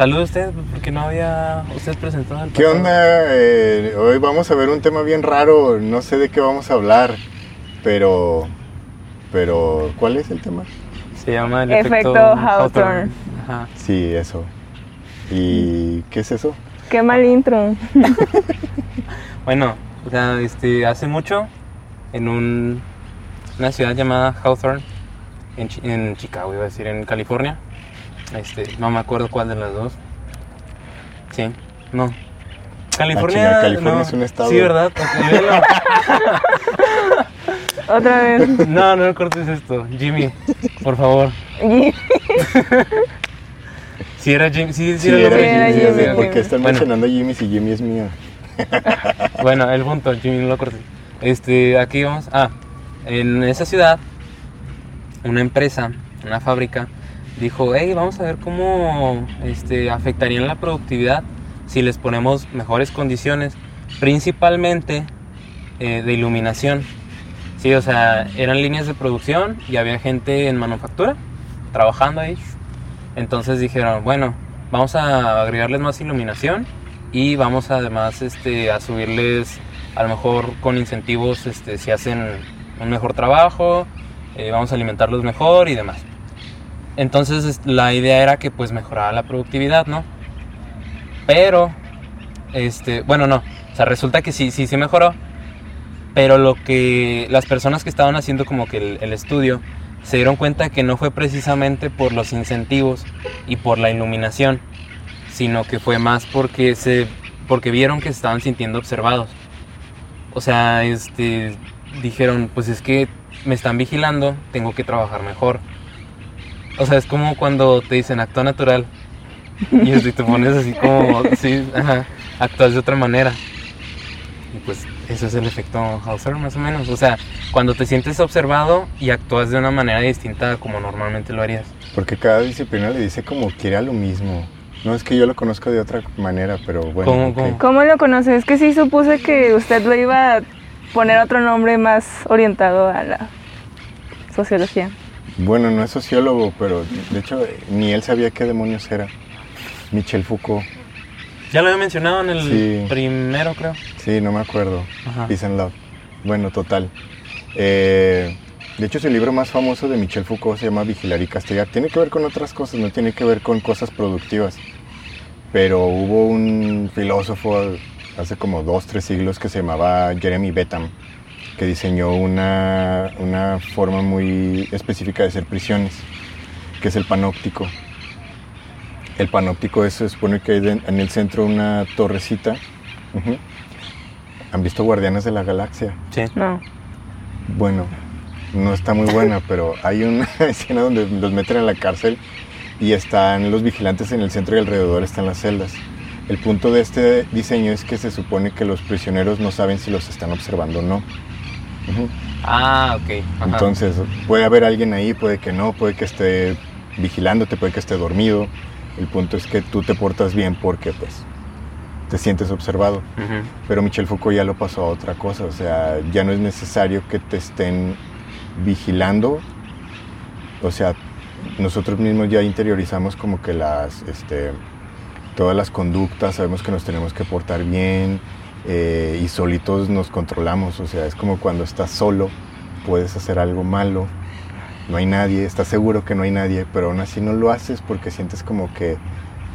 Saludos a usted, porque no había usted presentado al ¿Qué pasado. onda? Eh, hoy vamos a ver un tema bien raro, no sé de qué vamos a hablar, pero... Pero, ¿cuál es el tema? Se llama el Efecto efecto, Hawthorne. Ajá. Sí, eso. ¿Y qué es eso? Qué mal intro. Bueno, o sea, este, hace mucho, en un, una ciudad llamada Hawthorne, en, Chi- en Chicago, iba a decir, en California. Este, no me acuerdo cuál de las dos. Sí, no. California. California no. es un estado. Sí, ¿verdad? Otra vez. no, no cortes esto. Jimmy, por favor. Y- Si era Jimmy, sí, sí, Sí, era, Jimmy, Jimmy, Jimmy, o sea, ¿por qué están Bueno. mencionando a Jimmy si Jimmy es mío? Bueno, el punto, Jimmy, no lo cortes. Este, aquí vamos. Ah, en esa ciudad, una empresa, una fábrica, dijo: Hey, vamos a ver cómo este, afectarían la productividad si les ponemos mejores condiciones, principalmente eh, de iluminación. Sí, o sea, eran líneas de producción y había gente en manufactura trabajando ahí. Entonces dijeron, bueno, vamos a agregarles más iluminación y vamos además este, a subirles a lo mejor con incentivos este, si hacen un mejor trabajo, eh, vamos a alimentarlos mejor y demás. Entonces es- la idea era que pues mejorara la productividad, ¿no? Pero, este, bueno, no, o sea, resulta que sí, sí, sí mejoró, pero lo que las personas que estaban haciendo como que el, el estudio se dieron cuenta que no fue precisamente por los incentivos y por la iluminación, sino que fue más porque se porque vieron que se estaban sintiendo observados. O sea, este dijeron, pues es que me están vigilando, tengo que trabajar mejor. O sea, es como cuando te dicen actúa natural y este, te pones así como, sí, ajá, actúas de otra manera. Y pues eso es el efecto Hauser más o menos. O sea, cuando te sientes observado y actúas de una manera distinta como normalmente lo harías. Porque cada disciplina le dice como quiere a lo mismo. No es que yo lo conozco de otra manera, pero bueno. ¿Cómo, cómo? ¿Cómo lo conoce? Es que sí supuse que usted lo iba a poner otro nombre más orientado a la sociología. Bueno, no es sociólogo, pero de hecho ni él sabía qué demonios era. Michel Foucault. Ya lo había mencionado en el Sí. primero, creo. Sí, no me acuerdo. Ajá. Peace and Love. Bueno, total. Eh, de hecho, su libro más famoso de Michel Foucault se llama Vigilar y Castigar. Tiene que ver con otras cosas, no tiene que ver con cosas productivas. Pero hubo un filósofo hace como dos, tres siglos que se llamaba Jeremy Bentham, que diseñó una, una forma muy específica de hacer prisiones, que es el panóptico. El panóptico es, se supone que hay en el centro una torrecita. Ujú. ¿Han visto Guardianes de la Galaxia? Sí. No. Bueno, no está muy buena, pero hay una escena donde los meten en la cárcel y están los vigilantes en el centro y alrededor están las celdas. El punto de este diseño es que se supone que los prisioneros no saben si los están observando o no. Ah, ok. Ajá. Entonces, puede haber alguien ahí, puede que no, puede que esté vigilándote, puede que esté dormido. El punto es que tú te portas bien porque pues te sientes observado. Pero Michel Foucault ya lo pasó a otra cosa, o sea, ya no es necesario que te estén vigilando, o sea, nosotros mismos ya interiorizamos como que las, este, todas las conductas, sabemos que nos tenemos que portar bien eh, y solitos nos controlamos, o sea, es como cuando estás solo, puedes hacer algo malo, no hay nadie, estás seguro que no hay nadie, pero aún así no lo haces porque sientes como que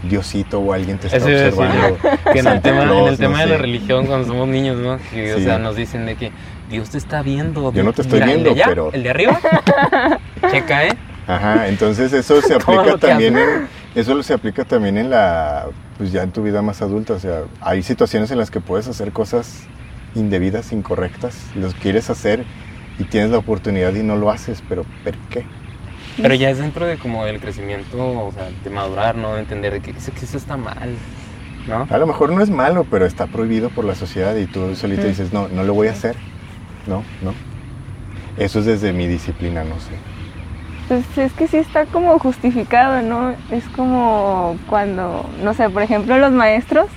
Diosito o alguien te está Eso observando. que en el tema, en el tema no de la religión, cuando somos niños, ¿no? Que, o Sí. sea, nos dicen de que Dios te está viendo. Yo no te estoy Mira, el de viendo, allá, pero- El de arriba. Checa, ¿eh? Ajá, entonces eso se Todo aplica lo que también en, eso se aplica también en la pues ya en tu vida más adulta, o sea, hay situaciones en las que puedes hacer cosas indebidas, incorrectas, los quieres hacer y tienes la oportunidad y no lo haces, pero ¿por qué? Pero ya es dentro de como del crecimiento, o sea, de madurar, ¿no? De entender de que, eso- que eso está mal, ¿no? A lo mejor no es malo, pero está prohibido por la sociedad y tú solito Mm. dices, "No, no lo voy a hacer." No, no. Eso es desde mi disciplina, no sé. Pues es que sí está como justificado, ¿no? Es como cuando, no sé, por ejemplo, los maestros,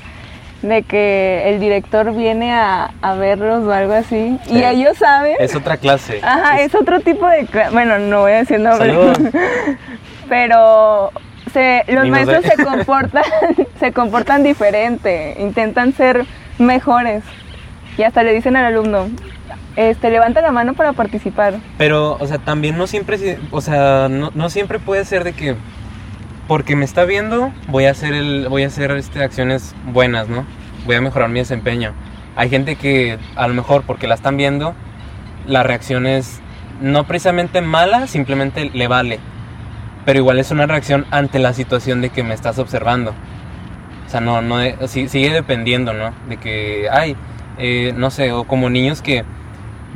de que el director viene a, a verlos o algo así, y ellos saben. Es otra clase. Ajá, es otro tipo de... cla- Bueno, no voy a decir nombre. Pero se- los Ni maestros se comportan, se comportan diferente, intentan ser mejores. Y hasta le dicen al alumno, este, levanta la mano para participar. Pero, o sea, también no siempre, si- o sea, no, no siempre puede ser de que porque me está viendo voy a hacer el, voy a hacer este, acciones buenas, ¿no? Voy a mejorar mi desempeño. Hay gente que a lo mejor porque la están viendo, la reacción es no precisamente mala, simplemente le vale. Pero igual es una reacción ante la situación de que me estás observando. O sea, no, no, sí- sigue dependiendo, ¿no? De que, ay, eh, no sé, o como niños que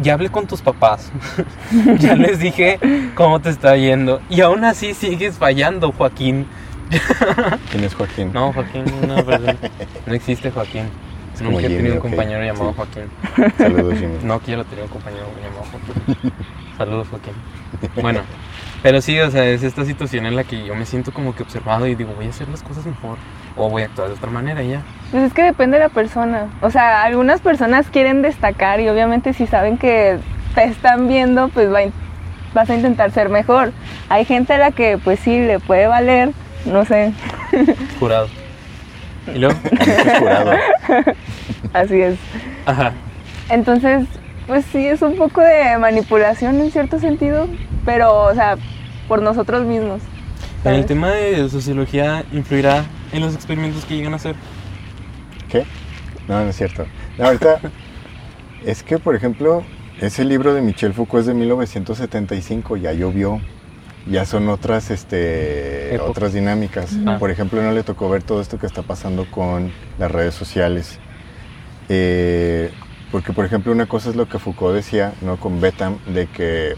ya hablé con tus papás, ya les dije cómo te está yendo y aún así sigues fallando, Joaquín. ¿Quién es Joaquín? No, Joaquín, no, perdón. no existe Joaquín. Es Nunca he tenido un compañero llamado sí. Joaquín. Saludos, Jimmy. No quiero tener un compañero llamado Joaquín. Saludos, Joaquín. Bueno, pero sí, o sea, es esta situación en la que yo me siento como que observado y digo, voy a hacer las cosas mejor o voy a actuar de otra manera y ya. Pues es que depende de la persona. O sea, algunas personas quieren destacar y obviamente si saben que te están viendo, pues va a vas a intentar ser mejor. Hay gente a la que pues sí le puede valer, no sé, Jurado. Y luego, Jurado. así es. ajá. Entonces, pues sí, es un poco de manipulación en cierto sentido, pero, o sea, por nosotros mismos. En el tema de sociología influirá en los experimentos que llegan a hacer. ¿Qué? No, no es cierto. No, ahorita es que, por ejemplo, ese libro de Michel Foucault es de 1975, ya llovió, ya son otras, este, Época. otras dinámicas. Ah. Por ejemplo, no le tocó ver todo esto que está pasando con las redes sociales. Eh, porque, por ejemplo, una cosa es lo que Foucault decía, ¿no? Con Betam, de que,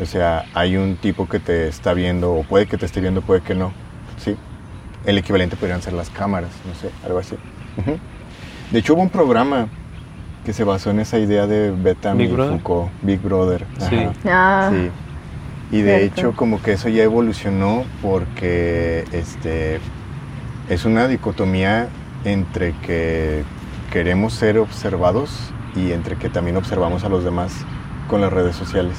o sea, hay un tipo que te está viendo, o puede que te esté viendo, puede que no. El equivalente podrían ser las cámaras, no sé, algo así. De hecho, hubo un programa que se basó en esa idea de Betam Big y Brother. Foucault, Big Brother. Sí. Ah, Sí. Y de Cierto. hecho como que eso ya evolucionó porque este es una dicotomía entre que queremos ser observados y entre que también observamos a los demás con las redes sociales.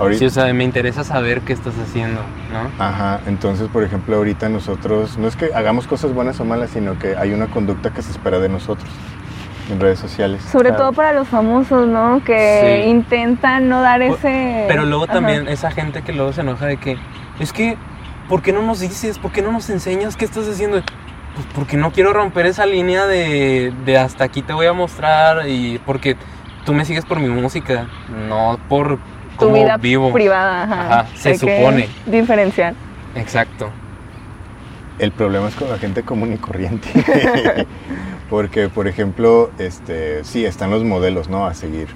Ahorita, Sí, o sea, me interesa saber qué estás haciendo, ¿no? Ajá, entonces por ejemplo ahorita nosotros, no es que hagamos cosas buenas o malas, sino que hay una conducta que se espera de nosotros en redes sociales. sobre Claro. todo para los famosos, ¿no? Que Sí. intentan no dar ese... Pero luego Ajá. también esa gente que luego se enoja de que, es que, ¿por qué no nos dices? ¿Por qué no nos enseñas qué estás haciendo? Pues porque no quiero romper esa línea de, de hasta aquí te voy a mostrar y porque tú me sigues por mi música, no por tu vida vivo. privada, ajá. Ajá, se supone. Diferenciar. Exacto. El problema es con la gente común y corriente. Porque, por ejemplo, este, sí, están los modelos, ¿no? A seguir,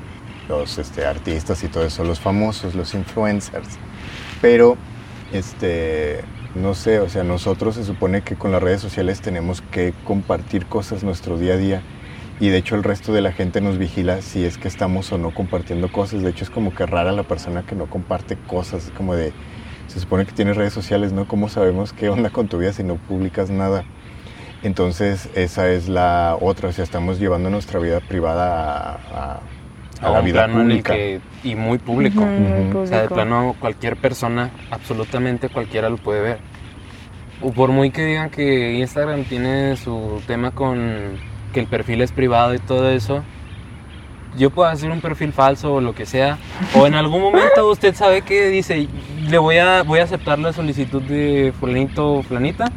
los este, artistas y todo eso, los famosos, los influencers. Pero, este, no sé, o sea, nosotros se supone que con las redes sociales tenemos que compartir cosas nuestro día a día. Y de hecho el resto de la gente nos vigila si es que estamos o no compartiendo cosas. De hecho es como que rara la persona que no comparte cosas. Es como de, se supone que tienes redes sociales, ¿no? ¿Cómo sabemos qué onda con tu vida si no publicas nada? Entonces esa es la otra, o sea, estamos llevando nuestra vida privada a, a- a A la un vida plano en el pública. que- y muy público. Muy Ujú. O sea, de público. plano cualquier persona, absolutamente cualquiera lo puede ver. O por muy que digan que Instagram tiene su tema con que el perfil es privado y todo eso, yo puedo hacer un perfil falso o lo que sea. O en algún momento usted sabe que dice, le voy a, voy a aceptar la solicitud de fulanito o flanita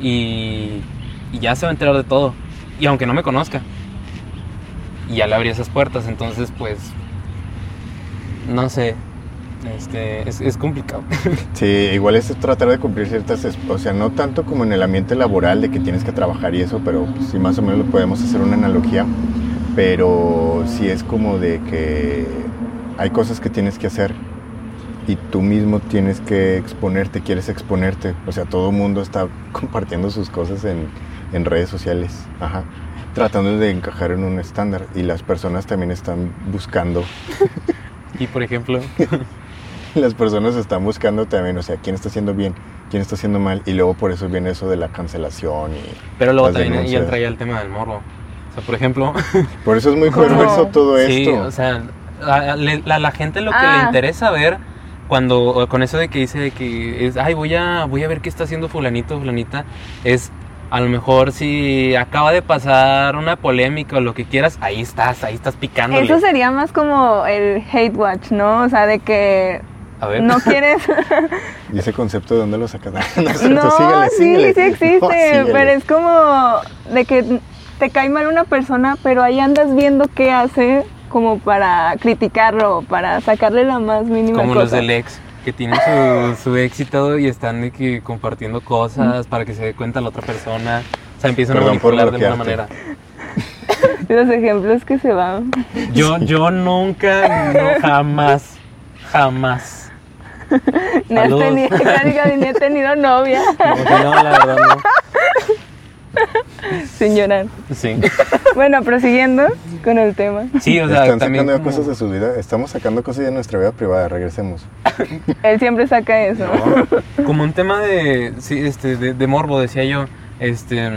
y, y ya se va a enterar de todo. Y aunque no me conozca. Y ya le abrí esas puertas, entonces pues, no sé, este, es, es complicado. Sí, igual es tratar de cumplir ciertas, o sea, no tanto como en el ambiente laboral de que tienes que trabajar y eso, pero pues, sí más o menos lo podemos hacer una analogía, pero sí es como de que hay cosas que tienes que hacer y tú mismo tienes que exponerte, quieres exponerte, o sea, todo el mundo está compartiendo sus cosas en, en redes sociales, ajá, tratando de encajar en un estándar y las personas también están buscando Y por ejemplo, las personas están buscando también, o sea, quién está haciendo bien, quién está haciendo mal, y luego por eso viene eso de la cancelación y pero luego Las también ya denuncias. entraría el tema del morbo. O sea, por ejemplo, por eso es muy perverso todo sí, esto. o sea, la, la gente lo que le Ah. interesa ver cuando con eso de que dice de que es, ay, voy a voy a ver qué está haciendo fulanito, fulanita, es a lo mejor si acaba de pasar una polémica o lo que quieras, ahí estás, ahí estás picando. Eso sería más como el hate watch, ¿no? O sea, de que A ver. no quieres... ¿Y ese concepto de dónde lo sacas? no, síguele, sí, síguele. sí existe, No, pero es como de que te cae mal una persona, pero ahí andas viendo qué hace como para criticarlo, para sacarle la más mínima Como los del ex, que tienen su, su éxito y están de que compartiendo cosas para que se dé cuenta la otra persona. O sea, empiezan Perdón a manipular de alguna manera. Los ejemplos que se van. Yo, yo nunca, no, jamás, jamás. Ni has Saludos. tenido, casi ni he tenido novia, No, no, la verdad no. sin llorar. Sí. Bueno, prosiguiendo con el tema. Sí, o sea, Están también sacando como- cosas de su vida. Estamos sacando cosas de nuestra vida privada. Regresemos. Él siempre saca eso. No, como un tema de, sí, este, de, de morbo, decía yo, este,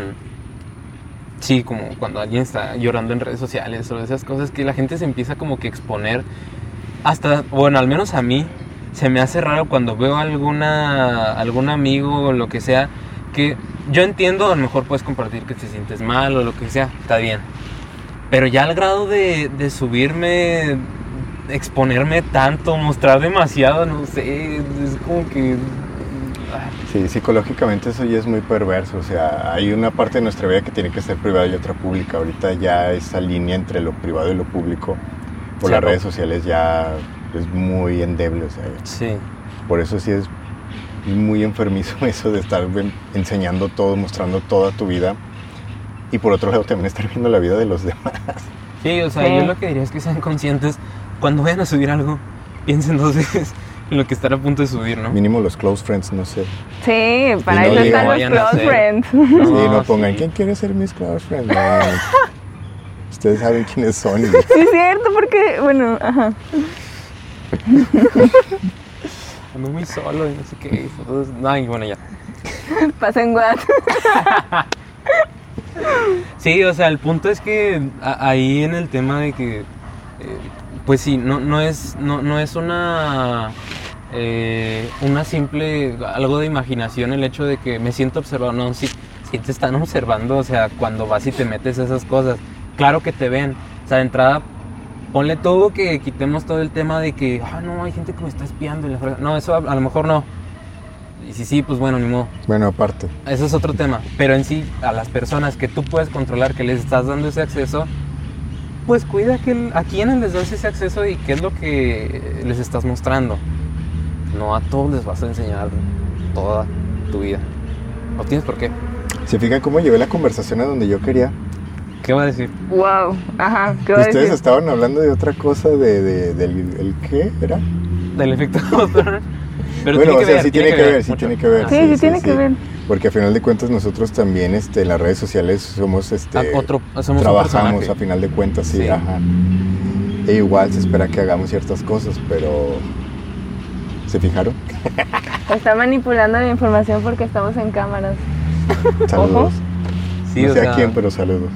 sí, como cuando alguien está llorando en redes sociales o esas cosas que la gente se empieza como que a exponer, hasta, bueno, al menos a mí, se me hace raro cuando veo alguna, algún amigo o lo que sea, que yo entiendo, a lo mejor puedes compartir que te sientes mal o lo que sea, está bien, pero ya al grado de, de subirme, exponerme tanto, mostrar demasiado, no sé, es como que... ah, Sí, psicológicamente eso ya es muy perverso. O sea, hay una parte de nuestra vida que tiene que ser privada y otra pública. Ahorita ya esa línea entre lo privado y lo público por Se las redes sociales ya es muy endeble. O sea, Sí, por eso sí es muy enfermizo eso de estar enseñando todo, mostrando toda tu vida. Y por otro lado también estar viendo la vida de los demás. sí, o sea, Sí. yo lo que diría es que sean conscientes cuando vayan a subir algo, piensen dos veces en lo que están a punto de subir, ¿no? Mínimo los close friends, no sé. Sí, para no eso están los close friends. sí, no No, pongan, sí. ¿quién quiere ser mis close friends? No, no, no. Ustedes saben quiénes son. y- Sí, es cierto, porque, bueno, ajá. Ando muy solo y no sé qué. fotos- Ay, bueno, ya. Pasen guat. Sí, o sea, el punto es que ahí en el tema de que, eh, pues sí, no, no es, no, no es una, eh, una simple, algo de imaginación el hecho de que me siento observado, no, sí, sí te están observando, o sea, cuando vas y te metes a esas cosas, claro que te ven, o sea, de entrada, ponle todo que quitemos todo el tema de que, ah, no, hay gente que me está espiando y la fregada". no, eso a, a lo mejor no, y si sí, pues bueno, ni modo. Bueno, aparte. Eso es otro tema. Pero en sí, a las personas que tú puedes controlar, que les estás dando ese acceso, pues cuida que el- a quiénes les das ese acceso y qué es lo que les estás mostrando. No a todos les vas a enseñar toda tu vida. No tienes por qué. ¿Se fijan cómo llevé la conversación a donde yo quería? ¿Qué va a decir? Wow, ajá, ¿qué va a Ustedes decir? estaban hablando de otra cosa, de, de- del el qué era. Del efecto. Pero bueno, tiene que o sea, ver, sí tiene que ver, sí mucho. tiene que ver. Ah, Sí, sí, tiene que ver. Porque a final de cuentas nosotros también este, en las redes sociales somos, este, Ah, otro, somos trabajamos a final de cuentas, sí, Sí. ajá. E igual se espera que hagamos ciertas cosas, pero ¿se fijaron? Está manipulando la información porque estamos en cámaras. Saludos. Sí, no o sé sea, a quién, pero saludos.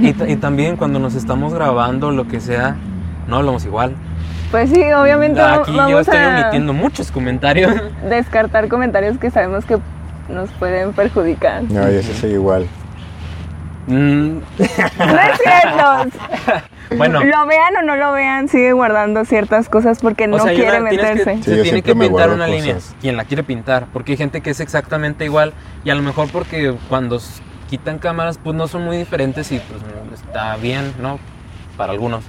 Y, ta- y también cuando nos estamos grabando, lo que sea, no hablamos igual. Pues sí, obviamente Aquí yo estoy a omitiendo muchos comentarios. descartar comentarios que sabemos que nos pueden perjudicar. No, y ese sigue igual. Mm, No es cierto. bueno, Lo vean o no lo vean, sigue guardando ciertas cosas porque no o sea, hay quiere una- tienes que- meterse. Sí, se yo tiene que pintar una línea. Quien la quiere pintar, porque hay gente que es exactamente igual y a lo mejor porque cuando quitan cámaras pues no son muy diferentes y pues está bien, ¿no? Para algunos.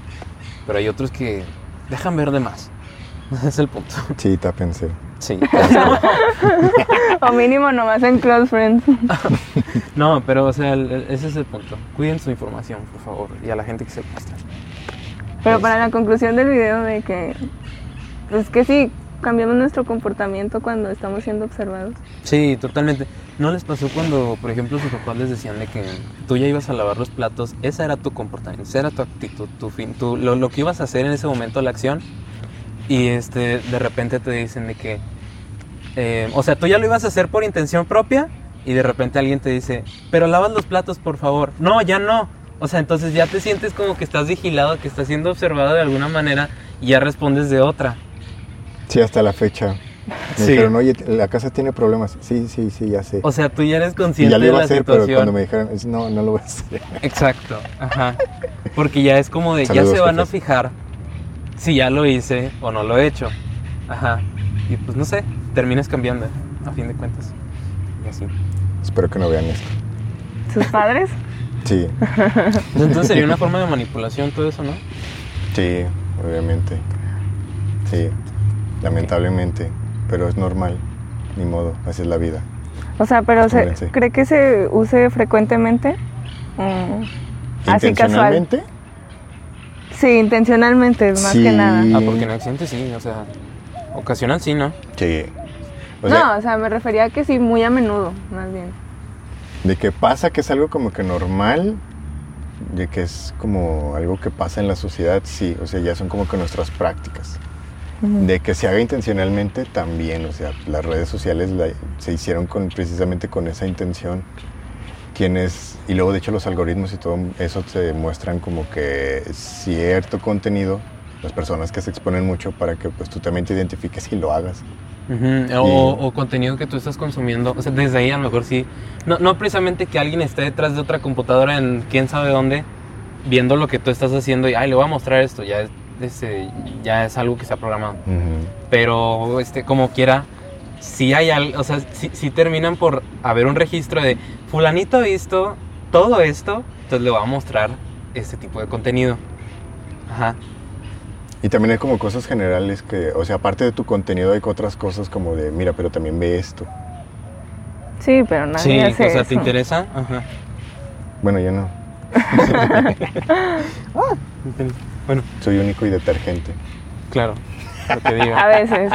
Pero hay otros que dejan ver de más. Ese es el punto. Sí, tápense. Sí. O mínimo nomás en close friends. no, pero o sea, el- el- ese es el punto. Cuiden su información, por favor, y a la gente que se muestra. Pero para la conclusión del video de que pues que sí, cambiamos nuestro comportamiento cuando estamos siendo observados. Sí, totalmente. ¿No les pasó cuando, por ejemplo, sus papás les decían de que tú ya ibas a lavar los platos? Esa era tu comportamiento, esa era tu actitud, tu fin, tu, lo, lo que ibas a hacer en ese momento, la acción. Y este, de repente te dicen de que, eh, o sea, tú ya lo ibas a hacer por intención propia y de repente alguien te dice, pero lavas los platos, por favor. No, ya no. O sea, entonces ya te sientes como que estás vigilado, que estás siendo observado de alguna manera y ya respondes de otra. Sí, hasta la fecha. Me Sí. dijeron, oye, la casa tiene problemas. Sí, sí, sí, ya sé. O sea, tú ya eres consciente ya lo de iba a la hacer, pero situación. cuando me dijeron, no, no lo voy a hacer. Exacto, ajá. Porque ya es como de, Saludos, ya se van a fijar si ya lo hice o no lo he hecho. Ajá. Y pues no sé, terminas cambiando, a fin de cuentas. Y así. Espero que no vean esto. ¿Sus padres? Sí, Entonces sería una forma de manipulación todo eso, ¿no? sí, obviamente. Sí, lamentablemente. Pero es normal, ni modo, así es la vida. O sea, pero se. ¿cree que se use frecuentemente? Mm, Así casual. ¿Intencionalmente? Sí, intencionalmente, más Sí. que nada. Ah, porque en accidentes sí, o sea, ocasionan sí, ¿no? Sí. O sea, no, o sea, me refería a que sí, muy a menudo, más bien. de que pasa que es algo como que normal, de que es como algo que pasa en la sociedad, sí, o sea, ya son como que nuestras prácticas. De que se haga intencionalmente también, o sea, las redes sociales la- se hicieron con, precisamente con esa intención. Quienes, y luego de hecho los algoritmos y todo eso se muestran como que cierto contenido, las personas que se exponen mucho para que pues tú también te identifiques y lo hagas. Ujú, O, o contenido que tú estás consumiendo. O sea, desde ahí a lo mejor sí. No, no precisamente que alguien esté detrás de otra computadora en quién sabe dónde, viendo lo que tú estás haciendo y, ay, le voy a mostrar esto. Ya este, ya es algo que se ha programado. Pero, este, como quiera, sí hay algo, o sea, sí, sí terminan por haber un registro de fulanito ha visto todo esto, entonces le voy a mostrar este tipo de contenido. Ajá. Y también hay como cosas generales que, o sea, aparte de tu contenido hay otras cosas como de, mira, pero también ve esto. Sí, pero nadie Sí, hace o sea, eso. ¿te interesa? Ajá. Bueno, yo no, Bueno, soy único y detergente. claro, lo que A diga. veces,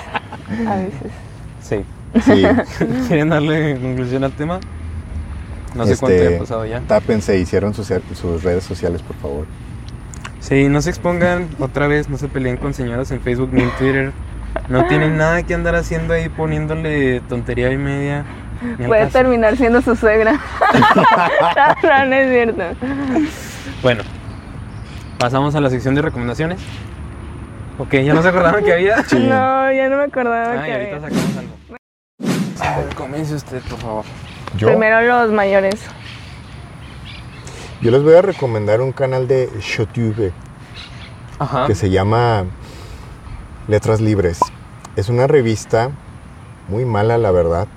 a veces. Sí. Sí, ¿Quieren darle conclusión al tema? No sé cuánto Este, ha pasado ya. tápense, hicieron sus, sus redes sociales, por favor. Sí, no se expongan otra vez, no se peleen con señoras en Facebook ni en Twitter. No tienen nada que andar haciendo ahí poniéndole tontería y media. Puede caso. terminar siendo su suegra. no, no, no es cierto. Bueno, pasamos a la sección de recomendaciones. Ok, ya no se acordaban que había. Sí. No, ya no me acordaba Ay, que ahorita había. sacamos algo. Comience usted, por favor. Yo, Primero los mayores. yo les voy a recomendar un canal de YouTube Ajá. que se llama Letras Libres. Es una revista muy mala, la verdad.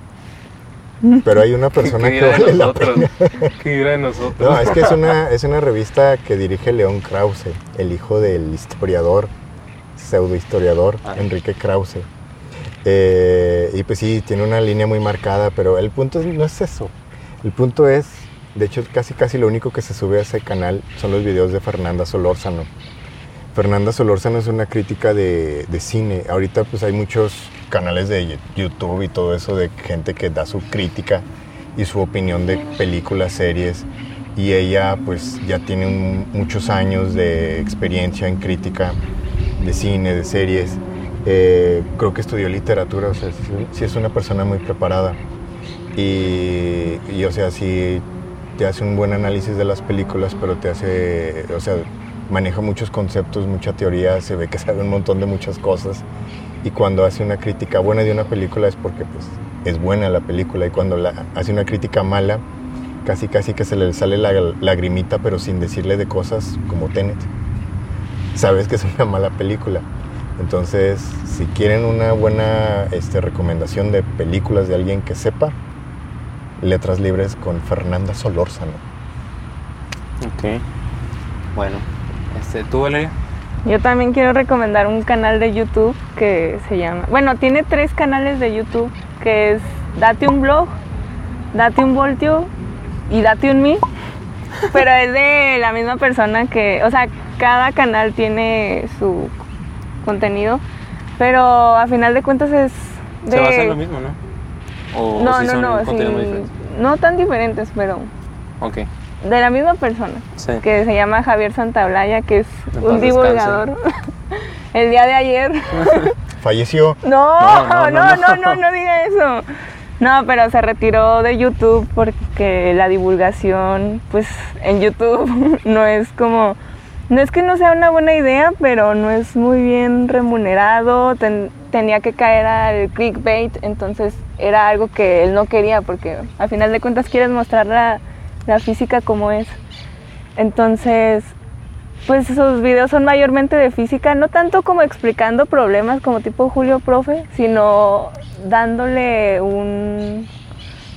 Pero hay una persona ¿Qué que de vale de nosotros? No, es que es una, es una revista que dirige León Krause, el hijo del historiador, pseudo historiador, Ah. Enrique Krause. Eh, y pues sí, tiene una línea muy marcada, pero el punto no es eso. El punto es, de hecho, casi casi lo único que se sube a ese canal son los videos de Fernanda Solórzano. Fernanda Solórzano es una crítica de, cine. Ahorita pues hay muchos canales de YouTube y todo eso de gente que da su crítica y su opinión de películas, series. Y ella pues ya tiene muchos años de experiencia en crítica de cine, de series. Eh, creo que estudió literatura, o sea, sí, sí es una persona muy preparada. Y, y, o sea, sí te hace un buen análisis de las películas, pero te hace, o sea, maneja muchos conceptos, mucha teoría, se ve que sabe un montón de muchas cosas. Y cuando hace una crítica buena de una película es porque pues es buena la película y cuando hace una crítica mala, casi casi que se le sale la lagrimita, pero sin decirle de cosas como Tenet. Sabes que es una mala película. Entonces, si quieren una buena este, recomendación de películas de alguien que sepa, Letras Libres con Fernanda Solórzano. Ok. Bueno, este, ¿tú, Valeria? Yo también quiero recomendar un canal de YouTube que se llama, bueno, tiene tres canales de YouTube, que es Date un blog, Date un voltio y Date un me, pero es de la misma persona que, o sea, cada canal tiene su contenido, pero a final de cuentas es de... Se basa en lo mismo, ¿no? O, no, o si no, son no, sí, contenidos muy diferentes. no tan diferentes, pero Ok. De la misma persona Sí. que se llama Javier Santaolalla, que es un divulgador. El día de ayer. Falleció. No, No, no, no, no, no, no, no. no, diga eso. No, pero se retiró de YouTube porque la divulgación, pues en YouTube no es como, no es que no sea una buena idea, pero no es muy bien remunerado, ten- tenía que caer al clickbait, entonces era algo que él no quería porque al final de cuentas quieres mostrar la, la física como es. Entonces, pues sus videos son mayormente de física, no tanto como explicando problemas como tipo Julio Profe, sino dándole un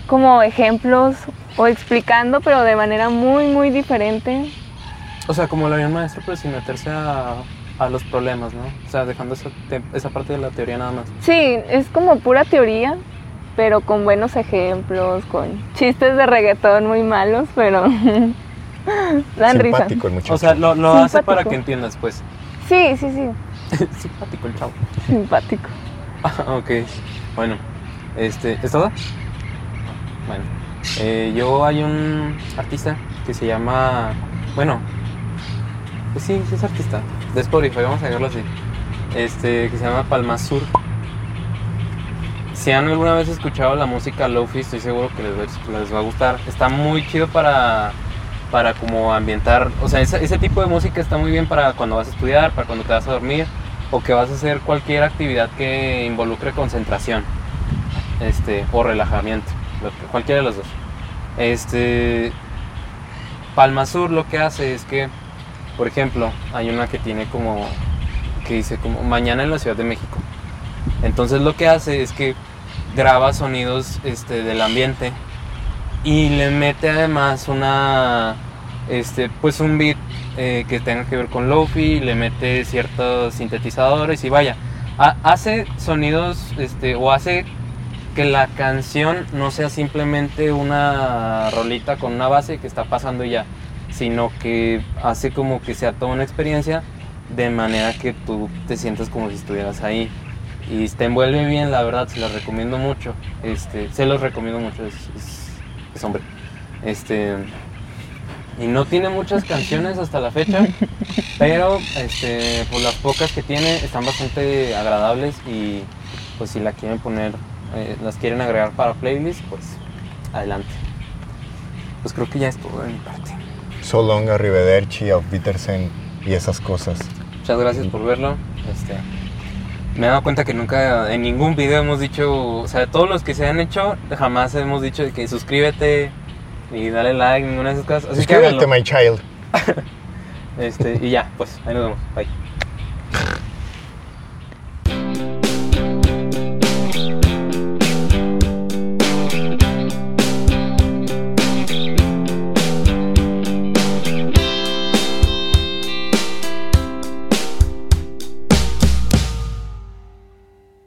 como ejemplos o explicando, pero de manera muy, muy diferente. O sea, como lo haría un maestro, pero sin meterse a, a los problemas, ¿no? O sea, dejando esa, esa parte de la teoría nada más. Sí, es como pura teoría, pero con buenos ejemplos, con chistes de reggaetón muy malos, pero dan risa. Simpático el muchacho. O sea, lo, lo hace para que entiendas, pues. Sí, sí, sí, Simpático el chavo. simpático. Ah, ok, bueno, este, ¿es todo? Bueno, eh, yo hay un artista que se llama, bueno, pues sí, sí es artista, de Spotify, vamos a verlo así, este, que se llama Palma Sur. Si han alguna vez escuchado la música Lofi, estoy seguro que les les va a gustar. Está muy chido para, para como ambientar, o sea, ese, ese tipo de música está muy bien para cuando vas a estudiar, para cuando te vas a dormir o que vas a hacer cualquier actividad que involucre concentración este, o relajamiento, lo que- cualquiera de los dos. Este, Palma Sur lo que hace es que, por ejemplo, hay una que tiene como, que dice como mañana en la Ciudad de México. Entonces lo que hace es que graba sonidos este, del ambiente y le mete además una, este, pues un beat eh, que tenga que ver con lofi, le mete ciertos sintetizadores y vaya, ha- hace sonidos este, o hace que la canción no sea simplemente una rolita con una base que está pasando ya, sino que hace como que sea toda una experiencia de manera que tú te sientas como si estuvieras ahí. Y te envuelve bien, la verdad, se los recomiendo mucho. Este, se los recomiendo mucho, es, es- es hombre. Este, y no tiene muchas canciones hasta la fecha, pero este, por las pocas que tiene están bastante agradables y pues si la quieren poner, eh, las quieren agregar para playlist, pues adelante. Pues creo que ya es todo de mi parte. So long, arrivederci, auf Wiedersehen y esas cosas. Muchas gracias por verlo. Este, me he dado cuenta que nunca en ningún video hemos dicho, o sea, todos los que se han hecho, jamás hemos dicho de que suscríbete y dale like, ninguna de esas cosas. Así Suscríbete, my child. Este, y ya, pues ahí nos vemos. Bye.